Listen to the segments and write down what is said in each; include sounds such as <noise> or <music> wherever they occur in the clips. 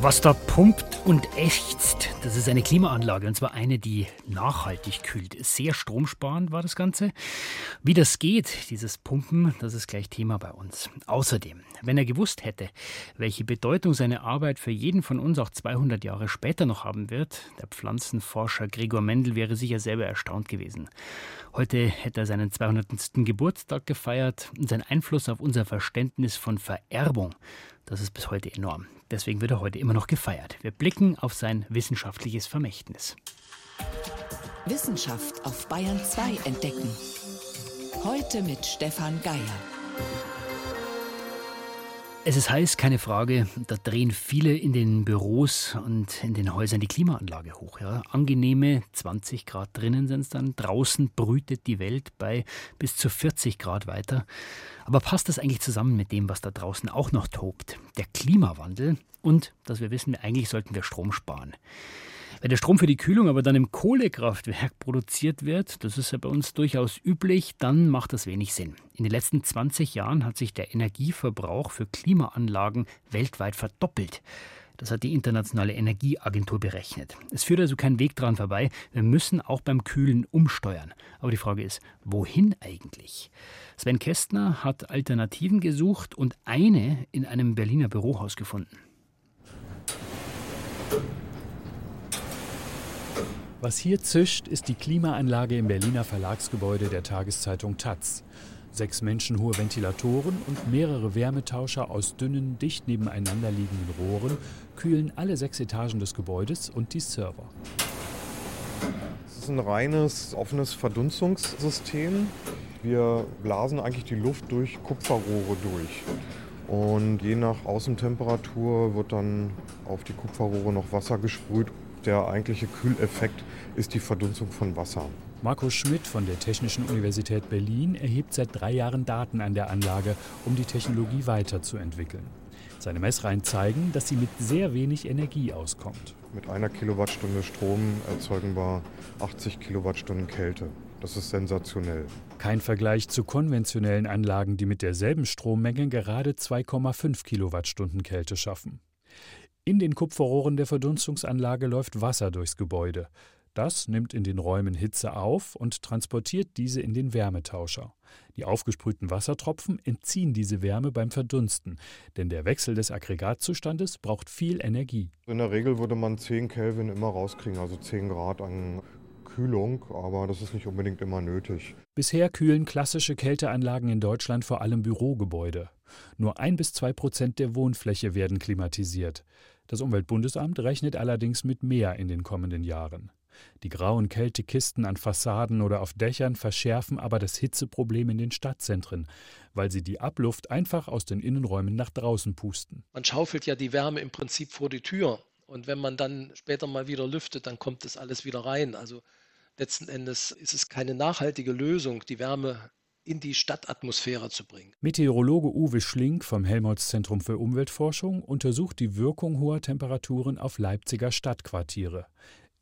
Was da pumpt und ächzt, das ist eine Klimaanlage und zwar eine, die nachhaltig kühlt. Sehr stromsparend war das Ganze. Wie das geht, dieses Pumpen, das ist gleich Thema bei uns. Außerdem, wenn er gewusst hätte, welche Bedeutung seine Arbeit für jeden von uns auch 200 Jahre später noch haben wird, der Pflanzenforscher Gregor Mendel wäre sicher selber erstaunt gewesen. Heute hätte er seinen 200. Geburtstag gefeiert und sein Einfluss auf unser Verständnis von Vererbung, das ist bis heute enorm. Deswegen wird er heute immer noch gefeiert. Wir blicken auf sein wissenschaftliches Vermächtnis. Wissenschaft auf Bayern 2 entdecken. Heute mit Stefan Geier. Es ist heiß, keine Frage. Da drehen viele in den Büros und in den Häusern die Klimaanlage hoch. Ja. Angenehme 20 Grad drinnen sind es dann. Draußen brütet die Welt bei bis zu 40 Grad weiter. Aber passt das eigentlich zusammen mit dem, was da draußen auch noch tobt? Der Klimawandel und, dass wir wissen, eigentlich sollten wir Strom sparen. Wenn der Strom für die Kühlung aber dann im Kohlekraftwerk produziert wird, das ist ja bei uns durchaus üblich, dann macht das wenig Sinn. In den letzten 20 Jahren hat sich der Energieverbrauch für Klimaanlagen weltweit verdoppelt. Das hat die Internationale Energieagentur berechnet. Es führt also kein Weg dran vorbei. Wir müssen auch beim Kühlen umsteuern. Aber die Frage ist, wohin eigentlich? Sven Kästner hat Alternativen gesucht und eine in einem Berliner Bürohaus gefunden. Was hier zischt, ist die Klimaanlage im Berliner Verlagsgebäude der Tageszeitung Taz. Sechs menschenhohe Ventilatoren und mehrere Wärmetauscher aus dünnen, dicht nebeneinander liegenden Rohren kühlen alle sechs Etagen des Gebäudes und die Server. Es ist ein reines, offenes Verdunstungssystem. Wir blasen eigentlich die Luft durch Kupferrohre durch. Und je nach Außentemperatur wird dann auf die Kupferrohre noch Wasser gesprüht der eigentliche Kühleffekt ist die Verdunstung von Wasser. Markus Schmidt von der Technischen Universität Berlin erhebt seit drei Jahren Daten an der Anlage, um die Technologie weiterzuentwickeln. Seine Messreihen zeigen, dass sie mit sehr wenig Energie auskommt. Mit einer Kilowattstunde Strom erzeugen wir 80 Kilowattstunden Kälte. Das ist sensationell. Kein Vergleich zu konventionellen Anlagen, die mit derselben Strommenge gerade 2,5 Kilowattstunden Kälte schaffen. In den Kupferrohren der Verdunstungsanlage läuft Wasser durchs Gebäude. Das nimmt in den Räumen Hitze auf und transportiert diese in den Wärmetauscher. Die aufgesprühten Wassertropfen entziehen diese Wärme beim Verdunsten, denn der Wechsel des Aggregatzustandes braucht viel Energie. In der Regel würde man 10 Kelvin immer rauskriegen, also 10 Grad an Kühlung, aber das ist nicht unbedingt immer nötig. Bisher kühlen klassische Kälteanlagen in Deutschland vor allem Bürogebäude. Nur ein bis zwei Prozent der Wohnfläche werden klimatisiert. Das Umweltbundesamt rechnet allerdings mit mehr in den kommenden Jahren. Die grauen Kältekisten an Fassaden oder auf Dächern verschärfen aber das Hitzeproblem in den Stadtzentren, weil sie die Abluft einfach aus den Innenräumen nach draußen pusten. Man schaufelt ja die Wärme im Prinzip vor die Tür. Und wenn man dann später mal wieder lüftet, dann kommt das alles wieder rein. Also letzten Endes ist es keine nachhaltige Lösung, die Wärme in die Stadtatmosphäre zu bringen. Meteorologe Uwe Schlink vom Helmholtz-Zentrum für Umweltforschung untersucht die Wirkung hoher Temperaturen auf Leipziger Stadtquartiere.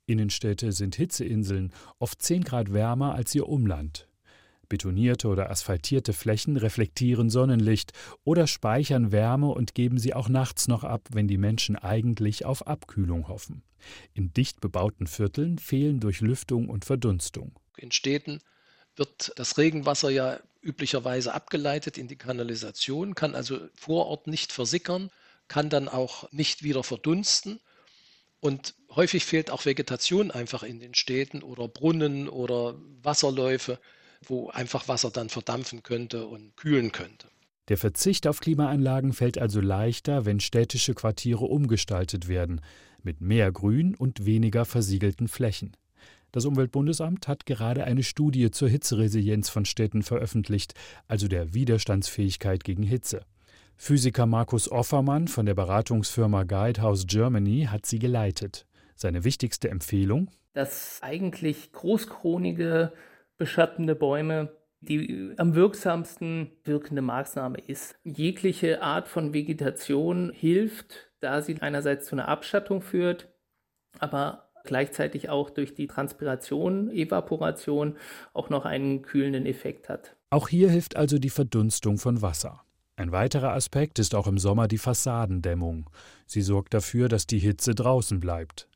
Innenstädte sind Hitzeinseln, oft 10 Grad wärmer als ihr Umland. Betonierte oder asphaltierte Flächen reflektieren Sonnenlicht oder speichern Wärme und geben sie auch nachts noch ab, wenn die Menschen eigentlich auf Abkühlung hoffen. In dicht bebauten Vierteln fehlen Durchlüftung und Verdunstung. In Städten wird das Regenwasser ja üblicherweise abgeleitet in die Kanalisation, kann also vor Ort nicht versickern, kann dann auch nicht wieder verdunsten. Und häufig fehlt auch Vegetation einfach in den Städten oder Brunnen oder Wasserläufe, wo einfach Wasser dann verdampfen könnte und kühlen könnte. Der Verzicht auf Klimaanlagen fällt also leichter, wenn städtische Quartiere umgestaltet werden, mit mehr Grün und weniger versiegelten Flächen. Das Umweltbundesamt hat gerade eine Studie zur Hitzeresilienz von Städten veröffentlicht, also der Widerstandsfähigkeit gegen Hitze. Physiker Markus Offermann von der Beratungsfirma Guidehouse Germany hat sie geleitet. Seine wichtigste Empfehlung? Dass eigentlich großkronige, beschattende Bäume die am wirksamsten wirkende Maßnahme ist. Jegliche Art von Vegetation hilft, da sie einerseits zu einer Abschattung führt, aber gleichzeitig auch durch die Transpiration, Evaporation auch noch einen kühlenden Effekt hat. Auch hier hilft also die Verdunstung von Wasser. Ein weiterer Aspekt ist auch im Sommer die Fassadendämmung. Sie sorgt dafür, dass die Hitze draußen bleibt.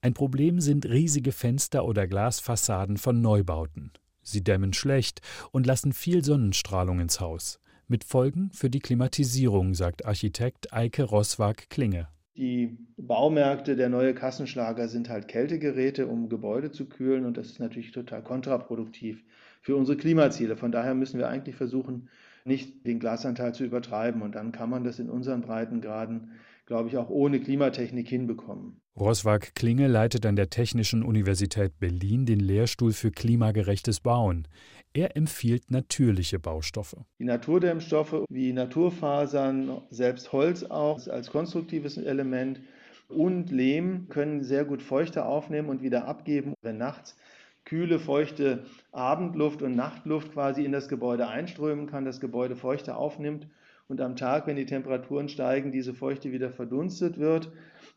Ein Problem sind riesige Fenster oder Glasfassaden von Neubauten. Sie dämmen schlecht und lassen viel Sonnenstrahlung ins Haus. Mit Folgen für die Klimatisierung, sagt Architekt Eike Roswag-Klinge. Die Baumärkte, der neue Kassenschlager sind halt Kältegeräte, um Gebäude zu kühlen und das ist natürlich total kontraproduktiv für unsere Klimaziele. Von daher müssen wir eigentlich versuchen, nicht den Glasanteil zu übertreiben und dann kann man das in unseren Breitengraden glaube ich, auch ohne Klimatechnik hinbekommen. Roswag Klinge leitet an der Technischen Universität Berlin den Lehrstuhl für klimagerechtes Bauen. Er empfiehlt natürliche Baustoffe. Die Naturdämmstoffe wie Naturfasern, selbst Holz auch als konstruktives Element und Lehm können sehr gut Feuchte aufnehmen und wieder abgeben, wenn nachts kühle, feuchte Abendluft und Nachtluft quasi in das Gebäude einströmen kann, das Gebäude Feuchte aufnimmt und am Tag, wenn die Temperaturen steigen, diese Feuchte wieder verdunstet wird.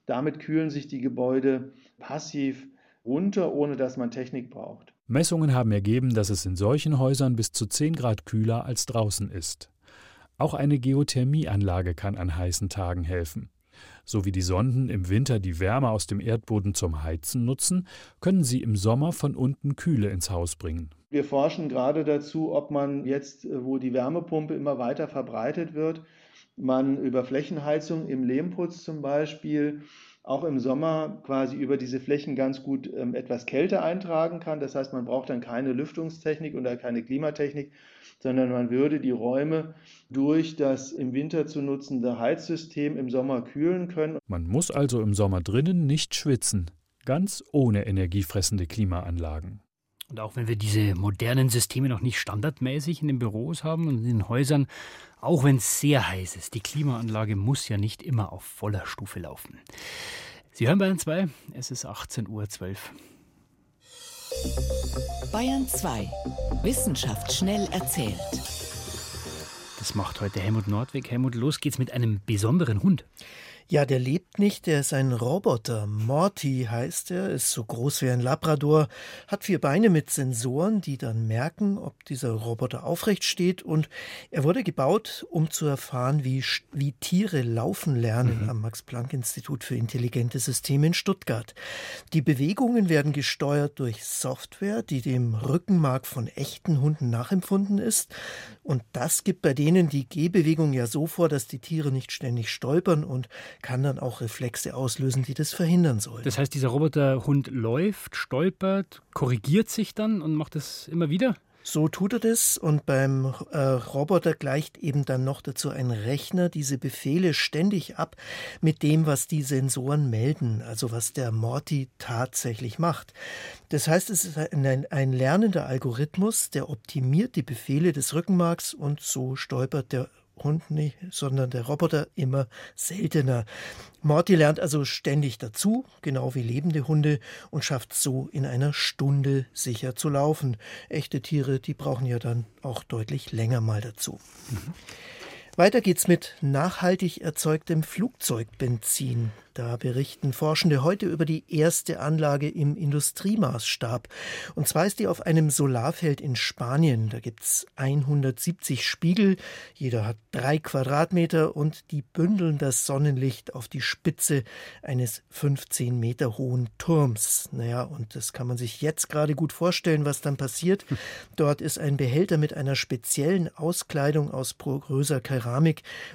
Damit kühlen sich die Gebäude passiv runter, ohne dass man Technik braucht. Messungen haben ergeben, dass es in solchen Häusern bis zu 10 Grad kühler als draußen ist. Auch eine Geothermieanlage kann an heißen Tagen helfen. So wie die Sonden im Winter die Wärme aus dem Erdboden zum Heizen nutzen, können sie im Sommer von unten Kühle ins Haus bringen. Wir forschen gerade dazu, ob man jetzt, äh, wo die Wärmepumpe immer weiter verbreitet wird, man über Flächenheizung im Lehmputz zum Beispiel auch im Sommer quasi über diese Flächen ganz gut ähm, etwas Kälte eintragen kann. Das heißt, man braucht dann keine Lüftungstechnik oder keine Klimatechnik, sondern man würde die Räume durch das im Winter zu nutzende Heizsystem im Sommer kühlen können. Man muss also im Sommer drinnen nicht schwitzen, ganz ohne energiefressende Klimaanlagen. Und auch wenn wir diese modernen Systeme noch nicht standardmäßig in den Büros haben und in den Häusern, auch wenn es sehr heiß ist, die Klimaanlage muss ja nicht immer auf voller Stufe laufen. Sie hören Bayern 2, es ist 18.12 Uhr. Bayern 2. Wissenschaft schnell erzählt. Das macht heute Helmut Nordweg. Helmut, los geht's mit einem besonderen Hund. Ja, der lebt nicht, der ist ein Roboter. Morty heißt er, ist so groß wie ein Labrador, hat vier Beine mit Sensoren, die dann merken, ob dieser Roboter aufrecht steht. Und er wurde gebaut, um zu erfahren, wie, wie Tiere laufen lernen mhm. am Max-Planck-Institut für intelligente Systeme in Stuttgart. Die Bewegungen werden gesteuert durch Software, die dem Rückenmark von echten Hunden nachempfunden ist. Und das gibt bei denen die Gehbewegung ja so vor, dass die Tiere nicht ständig stolpern und kann dann auch Reflexe auslösen, die das verhindern sollen. Das heißt, dieser Roboterhund läuft, stolpert, korrigiert sich dann und macht das immer wieder? So tut er das und beim äh, Roboter gleicht eben dann noch dazu ein Rechner diese Befehle ständig ab mit dem, was die Sensoren melden, also was der Morty tatsächlich macht. Das heißt, es ist ein, ein lernender Algorithmus, der optimiert die Befehle des Rückenmarks und so stolpert der Hund nicht, sondern der Roboter immer seltener. Morty lernt also ständig dazu, genau wie lebende Hunde, und schafft so in einer Stunde sicher zu laufen. Echte Tiere, die brauchen ja dann auch deutlich länger mal dazu. Mhm. Weiter geht's mit nachhaltig erzeugtem Flugzeugbenzin. Da berichten Forschende heute über die erste Anlage im Industriemaßstab. Und zwar ist die auf einem Solarfeld in Spanien. Da gibt's 170 Spiegel. Jeder hat drei Quadratmeter und die bündeln das Sonnenlicht auf die Spitze eines 15 Meter hohen Turms. Naja, und das kann man sich jetzt gerade gut vorstellen, was dann passiert. Dort ist ein Behälter mit einer speziellen Auskleidung aus poröser Keramik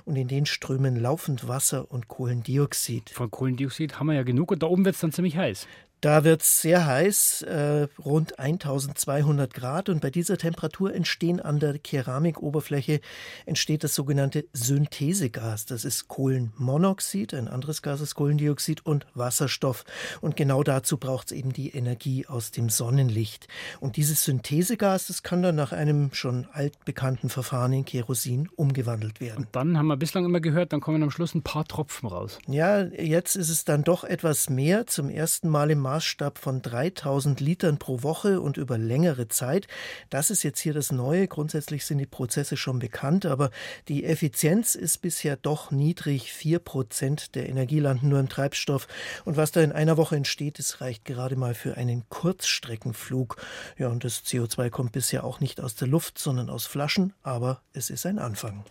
und in den strömen laufend Wasser und Kohlendioxid. Von Kohlendioxid haben wir ja genug und da oben wird es dann ziemlich heiß. Da wird es sehr heiß, äh, rund 1200 Grad. Und bei dieser Temperatur entstehen an der Keramikoberfläche entsteht das sogenannte Synthesegas. Das ist Kohlenmonoxid, ein anderes Gas ist Kohlendioxid und Wasserstoff. Und genau dazu braucht es eben die Energie aus dem Sonnenlicht. Und dieses Synthesegas, das kann dann nach einem schon altbekannten Verfahren in Kerosin umgewandelt werden. Und dann haben wir bislang immer gehört, dann kommen am Schluss ein paar Tropfen raus. Ja, jetzt ist es dann doch etwas mehr. Zum ersten Mal im Maßstab von 3000 Litern pro Woche und über längere Zeit. Das ist jetzt hier das Neue. Grundsätzlich sind die Prozesse schon bekannt, aber die Effizienz ist bisher doch niedrig. Vier Prozent der Energie landen nur im Treibstoff. Und was da in einer Woche entsteht, das reicht gerade mal für einen Kurzstreckenflug. Ja, und das CO2 kommt bisher auch nicht aus der Luft, sondern aus Flaschen, aber es ist ein Anfang.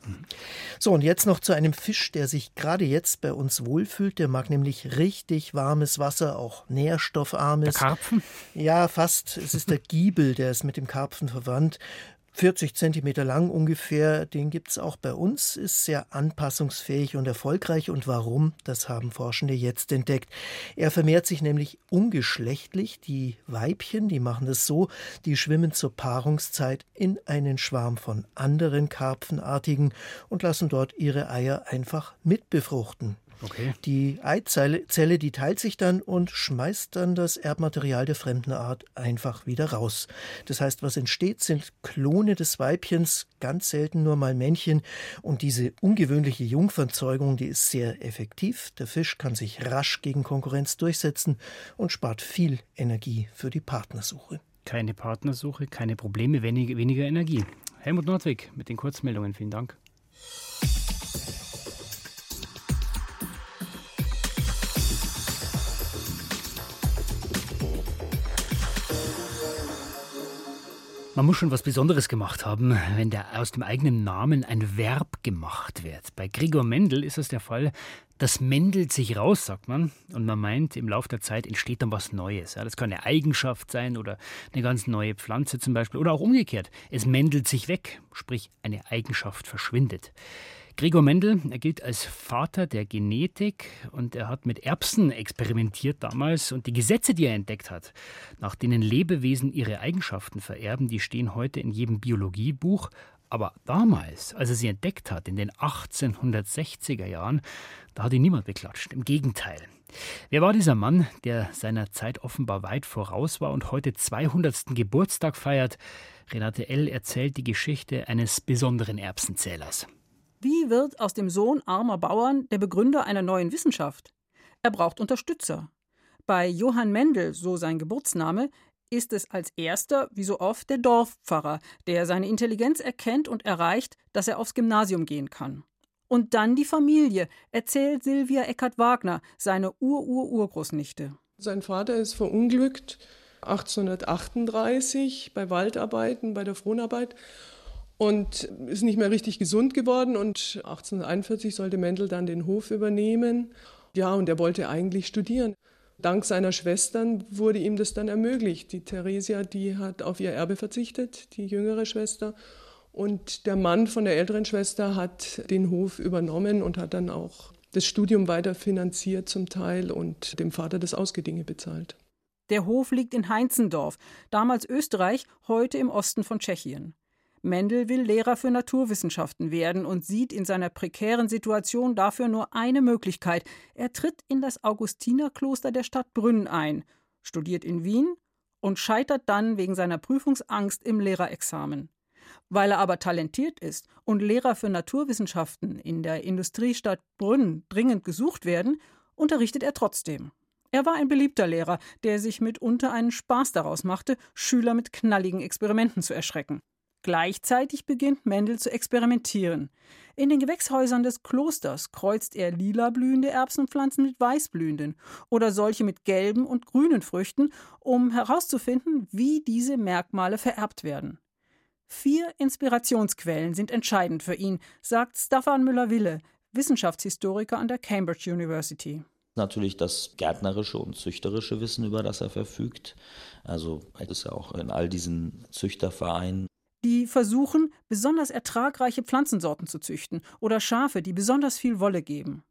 So, und jetzt noch zu einem Fisch, der sich gerade jetzt bei uns wohlfühlt. Der mag nämlich richtig warmes Wasser, auch nährstoffarmes. Der Karpfen? Ja, fast. Es ist der <laughs> Giebel, der ist mit dem Karpfen verwandt. 40 Zentimeter lang ungefähr, den gibt es auch bei uns, ist sehr anpassungsfähig und erfolgreich. Und warum? Das haben Forschende jetzt entdeckt. Er vermehrt sich nämlich ungeschlechtlich. Die Weibchen, die machen das so, die schwimmen zur Paarungszeit in einen Schwarm von anderen Karpfenartigen und lassen dort ihre Eier einfach mitbefruchten. Okay. Die Eizelle, Zelle, die teilt sich dann und schmeißt dann das Erbmaterial der fremden Art einfach wieder raus. Das heißt, was entsteht, sind Klone des Weibchens, ganz selten nur mal Männchen. Und diese ungewöhnliche Jungfernzeugung, die ist sehr effektiv. Der Fisch kann sich rasch gegen Konkurrenz durchsetzen und spart viel Energie für die Partnersuche. Keine Partnersuche, keine Probleme, weniger, weniger Energie. Helmut Nordwig mit den Kurzmeldungen. Vielen Dank. Man muss schon was Besonderes gemacht haben, wenn der aus dem eigenen Namen ein Verb gemacht wird. Bei Gregor Mendel ist es der Fall, das mendelt sich raus, sagt man. Und man meint, im Laufe der Zeit entsteht dann was Neues. Das kann eine Eigenschaft sein oder eine ganz neue Pflanze zum Beispiel. Oder auch umgekehrt. Es mendelt sich weg, sprich eine Eigenschaft verschwindet. Gregor Mendel, er gilt als Vater der Genetik und er hat mit Erbsen experimentiert damals und die Gesetze, die er entdeckt hat, nach denen Lebewesen ihre Eigenschaften vererben, die stehen heute in jedem Biologiebuch. Aber damals, als er sie entdeckt hat, in den 1860er Jahren, da hat ihn niemand beklatscht. Im Gegenteil. Wer war dieser Mann, der seiner Zeit offenbar weit voraus war und heute 200. Geburtstag feiert? Renate L. erzählt die Geschichte eines besonderen Erbsenzählers. Wie wird aus dem Sohn armer Bauern der Begründer einer neuen Wissenschaft? Er braucht Unterstützer. Bei Johann Mendel, so sein Geburtsname, ist es als erster, wie so oft, der Dorfpfarrer, der seine Intelligenz erkennt und erreicht, dass er aufs Gymnasium gehen kann. Und dann die Familie, erzählt Silvia Eckert-Wagner, seine Ur-Ur-Urgroßnichte. Sein Vater ist verunglückt 1838 bei Waldarbeiten, bei der Fronarbeit und ist nicht mehr richtig gesund geworden. Und 1841 sollte Mendel dann den Hof übernehmen. Ja, und er wollte eigentlich studieren. Dank seiner Schwestern wurde ihm das dann ermöglicht. Die Theresia, die hat auf ihr Erbe verzichtet, die jüngere Schwester. Und der Mann von der älteren Schwester hat den Hof übernommen und hat dann auch das Studium weiter finanziert zum Teil und dem Vater das Ausgedinge bezahlt. Der Hof liegt in Heinzendorf, damals Österreich, heute im Osten von Tschechien. Mendel will Lehrer für Naturwissenschaften werden und sieht in seiner prekären Situation dafür nur eine Möglichkeit. Er tritt in das Augustinerkloster der Stadt Brünn ein, studiert in Wien und scheitert dann wegen seiner Prüfungsangst im Lehrerexamen. Weil er aber talentiert ist und Lehrer für Naturwissenschaften in der Industriestadt Brünn dringend gesucht werden, unterrichtet er trotzdem. Er war ein beliebter Lehrer, der sich mitunter einen Spaß daraus machte, Schüler mit knalligen Experimenten zu erschrecken. Gleichzeitig beginnt Mendel zu experimentieren. In den Gewächshäusern des Klosters kreuzt er lila blühende Erbsenpflanzen mit weißblühenden oder solche mit gelben und grünen Früchten, um herauszufinden, wie diese Merkmale vererbt werden. Vier Inspirationsquellen sind entscheidend für ihn, sagt Staffan Müller-Wille, Wissenschaftshistoriker an der Cambridge University natürlich das gärtnerische und züchterische Wissen, über das er verfügt. Also er ist ja auch in all diesen Züchtervereinen die versuchen, besonders ertragreiche Pflanzensorten zu züchten oder Schafe, die besonders viel Wolle geben.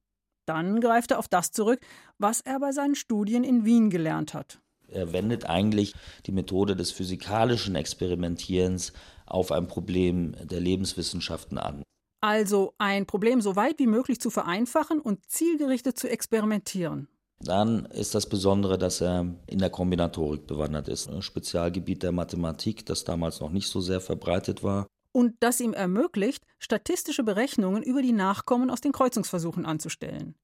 Dann greift er auf das zurück, was er bei seinen Studien in Wien gelernt hat. Er wendet eigentlich die Methode des physikalischen Experimentierens auf ein Problem der Lebenswissenschaften an. Also ein Problem so weit wie möglich zu vereinfachen und zielgerichtet zu experimentieren. Dann ist das Besondere, dass er in der Kombinatorik bewandert ist, ein Spezialgebiet der Mathematik, das damals noch nicht so sehr verbreitet war. Und das ihm ermöglicht, statistische Berechnungen über die Nachkommen aus den Kreuzungsversuchen anzustellen.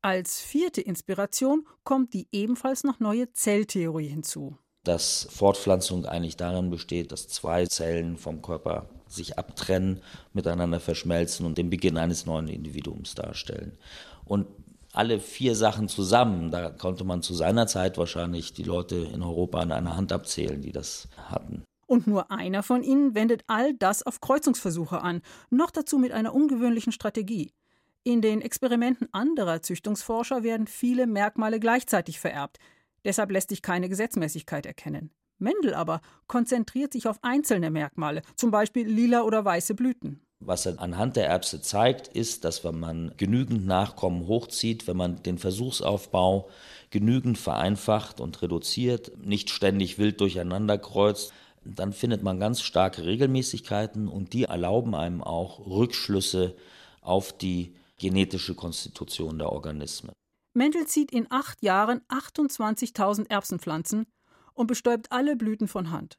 Als vierte Inspiration kommt die ebenfalls noch neue Zelltheorie hinzu. Dass Fortpflanzung eigentlich darin besteht, dass zwei Zellen vom Körper sich abtrennen, miteinander verschmelzen und den Beginn eines neuen Individuums darstellen. Und alle vier Sachen zusammen, da konnte man zu seiner Zeit wahrscheinlich die Leute in Europa an einer Hand abzählen, die das hatten. Und nur einer von ihnen wendet all das auf Kreuzungsversuche an, noch dazu mit einer ungewöhnlichen Strategie. In den Experimenten anderer Züchtungsforscher werden viele Merkmale gleichzeitig vererbt. Deshalb lässt sich keine Gesetzmäßigkeit erkennen. Mendel aber konzentriert sich auf einzelne Merkmale, zum Beispiel lila oder weiße Blüten. Was er anhand der Erbse zeigt, ist, dass wenn man genügend Nachkommen hochzieht, wenn man den Versuchsaufbau genügend vereinfacht und reduziert, nicht ständig wild durcheinander kreuzt, dann findet man ganz starke Regelmäßigkeiten und die erlauben einem auch Rückschlüsse auf die genetische Konstitution der Organismen. Mendel zieht in acht Jahren 28.000 Erbsenpflanzen und bestäubt alle Blüten von Hand.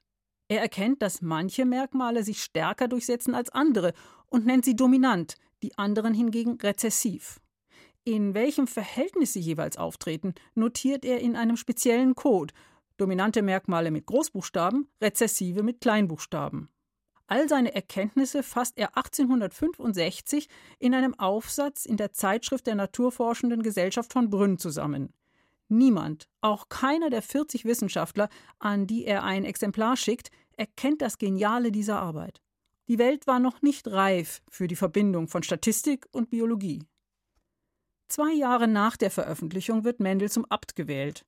Er erkennt, dass manche Merkmale sich stärker durchsetzen als andere und nennt sie dominant, die anderen hingegen rezessiv. In welchem Verhältnis sie jeweils auftreten, notiert er in einem speziellen Code. Dominante Merkmale mit Großbuchstaben, rezessive mit Kleinbuchstaben. All seine Erkenntnisse fasst er 1865 in einem Aufsatz in der Zeitschrift der Naturforschenden Gesellschaft von Brünn zusammen. Niemand, auch keiner der 40 Wissenschaftler, an die er ein Exemplar schickt, erkennt das Geniale dieser Arbeit. Die Welt war noch nicht reif für die Verbindung von Statistik und Biologie. Zwei Jahre nach der Veröffentlichung wird Mendel zum Abt gewählt.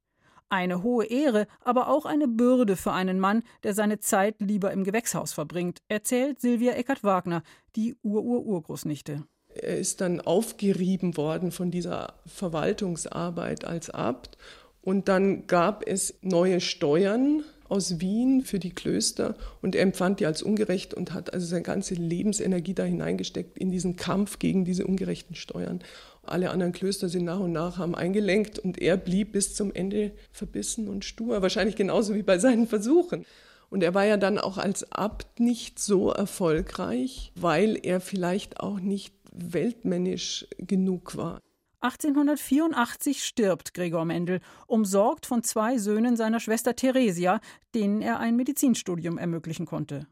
Eine hohe Ehre, aber auch eine Bürde für einen Mann, der seine Zeit lieber im Gewächshaus verbringt, erzählt Silvia Eckert-Wagner, die Ur-Ur-Urgroßnichte. Er ist dann aufgerieben worden von dieser Verwaltungsarbeit als Abt. Und dann gab es neue Steuern aus Wien für die Klöster und er empfand die als ungerecht und hat also seine ganze Lebensenergie da hineingesteckt in diesen Kampf gegen diese ungerechten Steuern. Alle anderen Klöster sind nach und nach haben eingelenkt und er blieb bis zum Ende verbissen und stur, wahrscheinlich genauso wie bei seinen Versuchen. Und er war ja dann auch als Abt nicht so erfolgreich, weil er vielleicht auch nicht weltmännisch genug war. 1884 stirbt Gregor Mendel, umsorgt von zwei Söhnen seiner Schwester Theresia, denen er ein Medizinstudium ermöglichen konnte.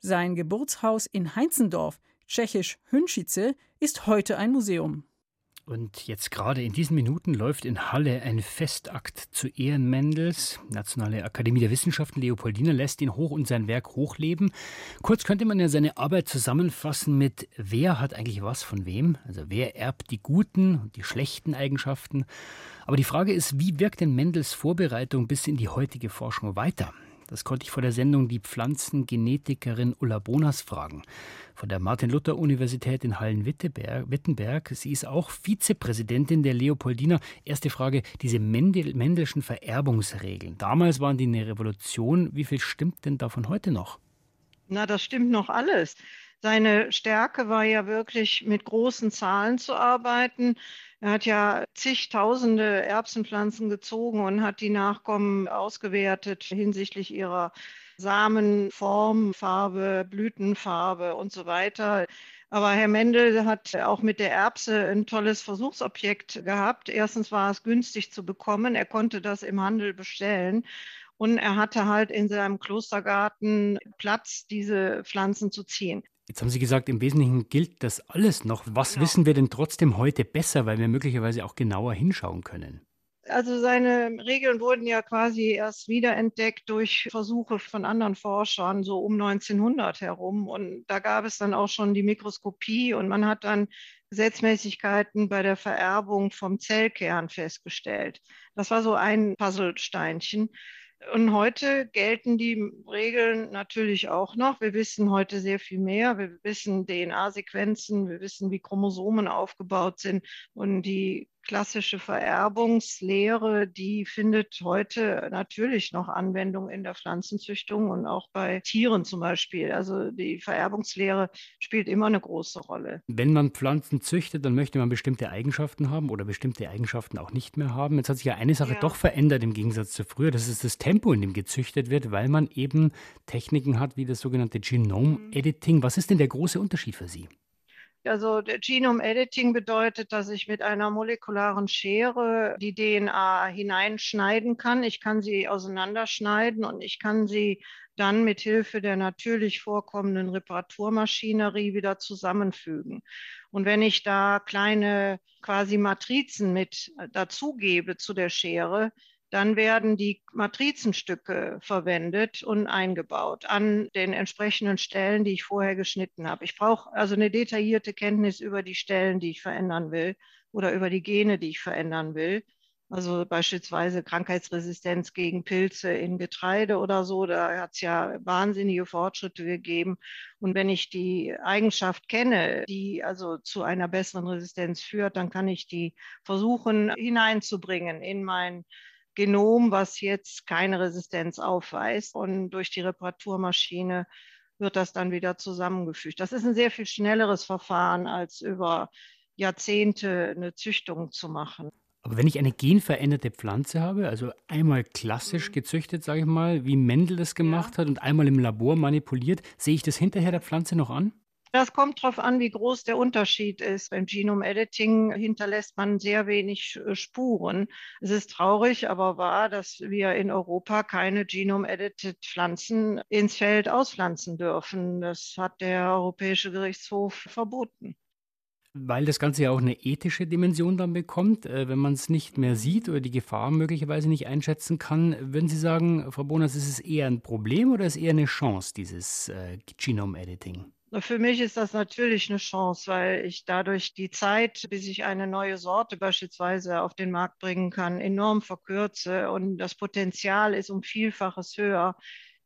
Sein Geburtshaus in Heinzendorf, tschechisch Hünschice, ist heute ein Museum. Und jetzt gerade in diesen Minuten läuft in Halle ein Festakt zu Ehren Mendels. Nationale Akademie der Wissenschaften Leopoldina lässt ihn hoch und sein Werk hochleben. Kurz könnte man ja seine Arbeit zusammenfassen mit Wer hat eigentlich was von wem? Also wer erbt die guten und die schlechten Eigenschaften? Aber die Frage ist, wie wirkt denn Mendels Vorbereitung bis in die heutige Forschung weiter? Das konnte ich vor der Sendung die Pflanzengenetikerin Ulla Bonas fragen von der Martin-Luther-Universität in Hallen-Wittenberg. Sie ist auch Vizepräsidentin der Leopoldina. Erste Frage, diese Mendel Mendelschen Vererbungsregeln. Damals waren die eine Revolution. Wie viel stimmt denn davon heute noch? Na, das stimmt noch alles. Seine Stärke war ja wirklich mit großen Zahlen zu arbeiten. Er hat ja zigtausende Erbsenpflanzen gezogen und hat die Nachkommen ausgewertet hinsichtlich ihrer Samenform, Farbe, Blütenfarbe und so weiter. Aber Herr Mendel hat auch mit der Erbse ein tolles Versuchsobjekt gehabt. Erstens war es günstig zu bekommen. Er konnte das im Handel bestellen. Und er hatte halt in seinem Klostergarten Platz, diese Pflanzen zu ziehen. Jetzt haben Sie gesagt, im Wesentlichen gilt das alles noch. Was genau. wissen wir denn trotzdem heute besser, weil wir möglicherweise auch genauer hinschauen können? Also seine Regeln wurden ja quasi erst wiederentdeckt durch Versuche von anderen Forschern so um 1900 herum. Und da gab es dann auch schon die Mikroskopie und man hat dann Gesetzmäßigkeiten bei der Vererbung vom Zellkern festgestellt. Das war so ein Puzzlesteinchen. Und heute gelten die Regeln natürlich auch noch. Wir wissen heute sehr viel mehr. Wir wissen DNA-Sequenzen, wir wissen, wie Chromosomen aufgebaut sind und die klassische Vererbungslehre, die findet heute natürlich noch Anwendung in der Pflanzenzüchtung und auch bei Tieren zum Beispiel. Also die Vererbungslehre spielt immer eine große Rolle. Wenn man Pflanzen züchtet, dann möchte man bestimmte Eigenschaften haben oder bestimmte Eigenschaften auch nicht mehr haben. Jetzt hat sich ja eine Sache ja. doch verändert im Gegensatz zu früher. Das ist das Tempo, in dem gezüchtet wird, weil man eben Techniken hat wie das sogenannte Genome-Editing. Was ist denn der große Unterschied für Sie? Also Genome Editing bedeutet, dass ich mit einer molekularen Schere die DNA hineinschneiden kann. Ich kann sie auseinanderschneiden und ich kann sie dann mit Hilfe der natürlich vorkommenden Reparaturmaschinerie wieder zusammenfügen. Und wenn ich da kleine quasi Matrizen mit dazugebe zu der Schere, dann werden die Matrizenstücke verwendet und eingebaut an den entsprechenden Stellen, die ich vorher geschnitten habe. Ich brauche also eine detaillierte Kenntnis über die Stellen, die ich verändern will oder über die Gene, die ich verändern will. Also beispielsweise Krankheitsresistenz gegen Pilze in Getreide oder so, da hat es ja wahnsinnige Fortschritte gegeben. Und wenn ich die Eigenschaft kenne, die also zu einer besseren Resistenz führt, dann kann ich die versuchen hineinzubringen in mein Genom, was jetzt keine Resistenz aufweist. Und durch die Reparaturmaschine wird das dann wieder zusammengefügt. Das ist ein sehr viel schnelleres Verfahren, als über Jahrzehnte eine Züchtung zu machen. Aber wenn ich eine genveränderte Pflanze habe, also einmal klassisch mhm. gezüchtet, sage ich mal, wie Mendel das gemacht ja. hat und einmal im Labor manipuliert, sehe ich das hinterher der Pflanze noch an? Das kommt darauf an, wie groß der Unterschied ist. Beim Genome Editing hinterlässt man sehr wenig äh, Spuren. Es ist traurig, aber wahr, dass wir in Europa keine Genome-Edited Pflanzen ins Feld auspflanzen dürfen. Das hat der Europäische Gerichtshof verboten. Weil das Ganze ja auch eine ethische Dimension dann bekommt, äh, wenn man es nicht mehr sieht oder die Gefahr möglicherweise nicht einschätzen kann. Würden Sie sagen, Frau Bonas, ist es eher ein Problem oder ist es eher eine Chance, dieses äh, Genome-Editing? Für mich ist das natürlich eine Chance, weil ich dadurch die Zeit, bis ich eine neue Sorte beispielsweise auf den Markt bringen kann, enorm verkürze. Und das Potenzial ist um Vielfaches höher,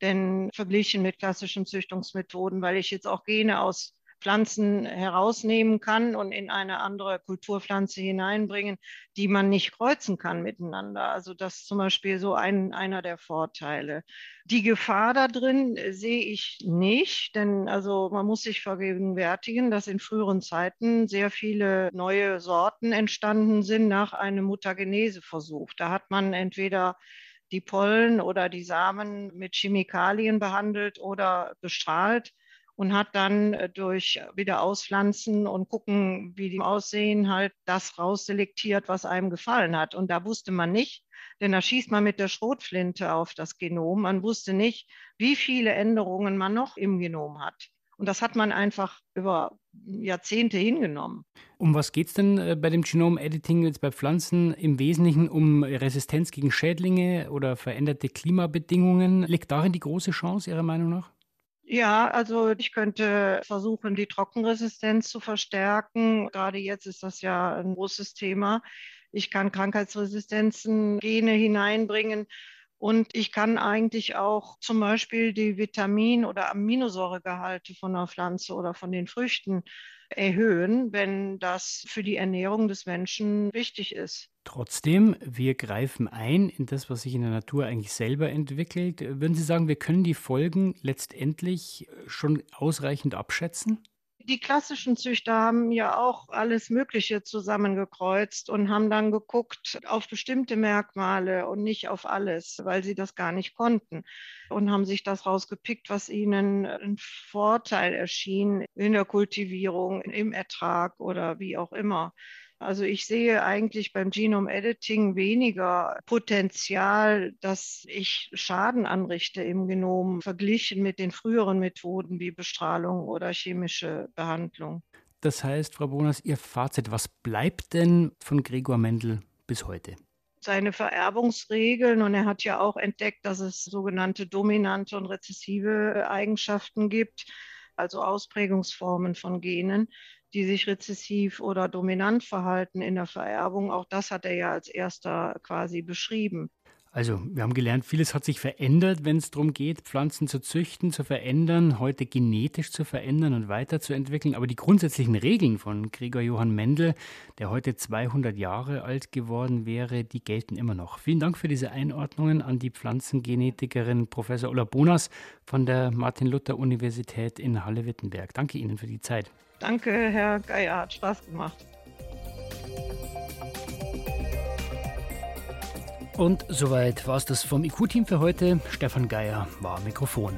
denn verglichen mit klassischen Züchtungsmethoden, weil ich jetzt auch Gene aus Pflanzen herausnehmen kann und in eine andere Kulturpflanze hineinbringen, die man nicht kreuzen kann miteinander. Also das ist zum Beispiel so ein, einer der Vorteile. Die Gefahr da drin sehe ich nicht, denn also man muss sich vergegenwärtigen, dass in früheren Zeiten sehr viele neue Sorten entstanden sind nach einem Mutageneseversuch. Da hat man entweder die Pollen oder die Samen mit Chemikalien behandelt oder bestrahlt und hat dann äh, durch wieder auspflanzen und gucken, wie die aussehen, halt das rausselektiert, was einem gefallen hat. Und da wusste man nicht, denn da schießt man mit der Schrotflinte auf das Genom. Man wusste nicht, wie viele Änderungen man noch im Genom hat. Und das hat man einfach über Jahrzehnte hingenommen. Um was geht es denn äh, bei dem Genom-Editing jetzt bei Pflanzen? Im Wesentlichen um Resistenz gegen Schädlinge oder veränderte Klimabedingungen. Liegt darin die große Chance Ihrer Meinung nach? Ja, also ich könnte versuchen, die Trockenresistenz zu verstärken. Gerade jetzt ist das ja ein großes Thema. Ich kann Krankheitsresistenzen, Gene hineinbringen. Und ich kann eigentlich auch zum Beispiel die Vitamin- oder Aminosäuregehalte von der Pflanze oder von den Früchten erhöhen, wenn das für die Ernährung des Menschen wichtig ist. Trotzdem, wir greifen ein in das, was sich in der Natur eigentlich selber entwickelt. Würden Sie sagen, wir können die Folgen letztendlich schon ausreichend abschätzen? Die klassischen Züchter haben ja auch alles Mögliche zusammengekreuzt und haben dann geguckt auf bestimmte Merkmale und nicht auf alles, weil sie das gar nicht konnten und haben sich das rausgepickt, was ihnen ein Vorteil erschien in der Kultivierung, im Ertrag oder wie auch immer. Also ich sehe eigentlich beim Genome Editing weniger Potenzial, dass ich Schaden anrichte im Genom, verglichen mit den früheren Methoden wie Bestrahlung oder chemische Behandlung. Das heißt, Frau Bonas, Ihr Fazit, was bleibt denn von Gregor Mendel bis heute? seine Vererbungsregeln und er hat ja auch entdeckt, dass es sogenannte dominante und rezessive Eigenschaften gibt, also Ausprägungsformen von Genen die sich rezessiv oder dominant verhalten in der Vererbung. Auch das hat er ja als erster quasi beschrieben. Also, wir haben gelernt, vieles hat sich verändert, wenn es darum geht, Pflanzen zu züchten, zu verändern, heute genetisch zu verändern und weiterzuentwickeln. Aber die grundsätzlichen Regeln von Gregor Johann Mendel, der heute 200 Jahre alt geworden wäre, die gelten immer noch. Vielen Dank für diese Einordnungen an die Pflanzengenetikerin Professor Ulla Bonas von der Martin-Luther-Universität in Halle-Wittenberg. Danke Ihnen für die Zeit. Danke, Herr Geier, hat Spaß gemacht. Und soweit war es das vom IQ-Team für heute. Stefan Geier war Mikrofon.